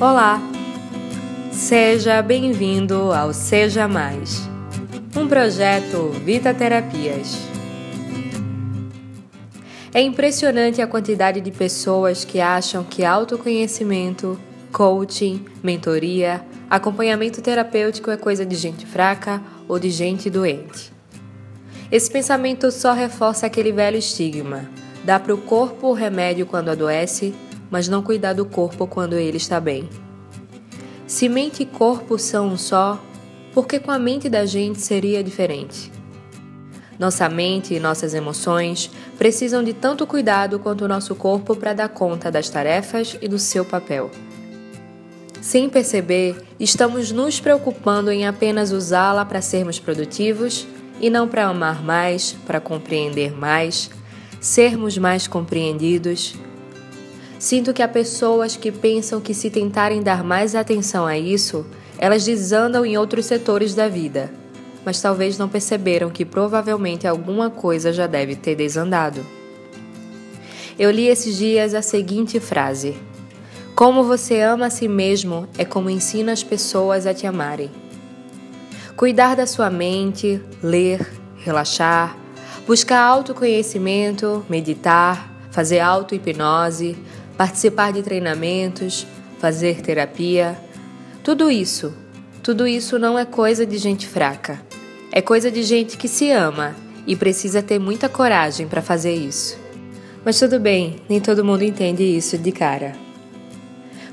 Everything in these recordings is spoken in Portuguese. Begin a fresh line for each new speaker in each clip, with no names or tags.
Olá! Seja bem-vindo ao Seja Mais, um projeto Vita Terapias. É impressionante a quantidade de pessoas que acham que autoconhecimento, coaching, mentoria, acompanhamento terapêutico é coisa de gente fraca ou de gente doente. Esse pensamento só reforça aquele velho estigma: dá para o corpo o remédio quando adoece mas não cuidar do corpo quando ele está bem. Se mente e corpo são um só, por que com a mente da gente seria diferente? Nossa mente e nossas emoções precisam de tanto cuidado quanto o nosso corpo para dar conta das tarefas e do seu papel. Sem perceber, estamos nos preocupando em apenas usá-la para sermos produtivos e não para amar mais, para compreender mais, sermos mais compreendidos, Sinto que há pessoas que pensam que se tentarem dar mais atenção a isso, elas desandam em outros setores da vida, mas talvez não perceberam que provavelmente alguma coisa já deve ter desandado. Eu li esses dias a seguinte frase: Como você ama a si mesmo é como ensina as pessoas a te amarem. Cuidar da sua mente, ler, relaxar, buscar autoconhecimento, meditar, fazer auto-hipnose, participar de treinamentos, fazer terapia. Tudo isso, tudo isso não é coisa de gente fraca. É coisa de gente que se ama e precisa ter muita coragem para fazer isso. Mas tudo bem, nem todo mundo entende isso de cara.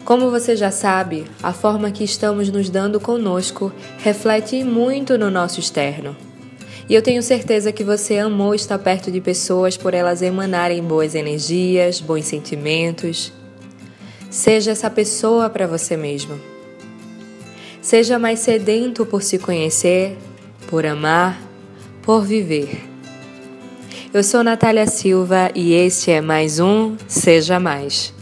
Como você já sabe, a forma que estamos nos dando conosco reflete muito no nosso externo. E eu tenho certeza que você amou estar perto de pessoas por elas emanarem boas energias, bons sentimentos. Seja essa pessoa para você mesmo. Seja mais sedento por se conhecer, por amar, por viver. Eu sou Natália Silva e este é mais um Seja Mais.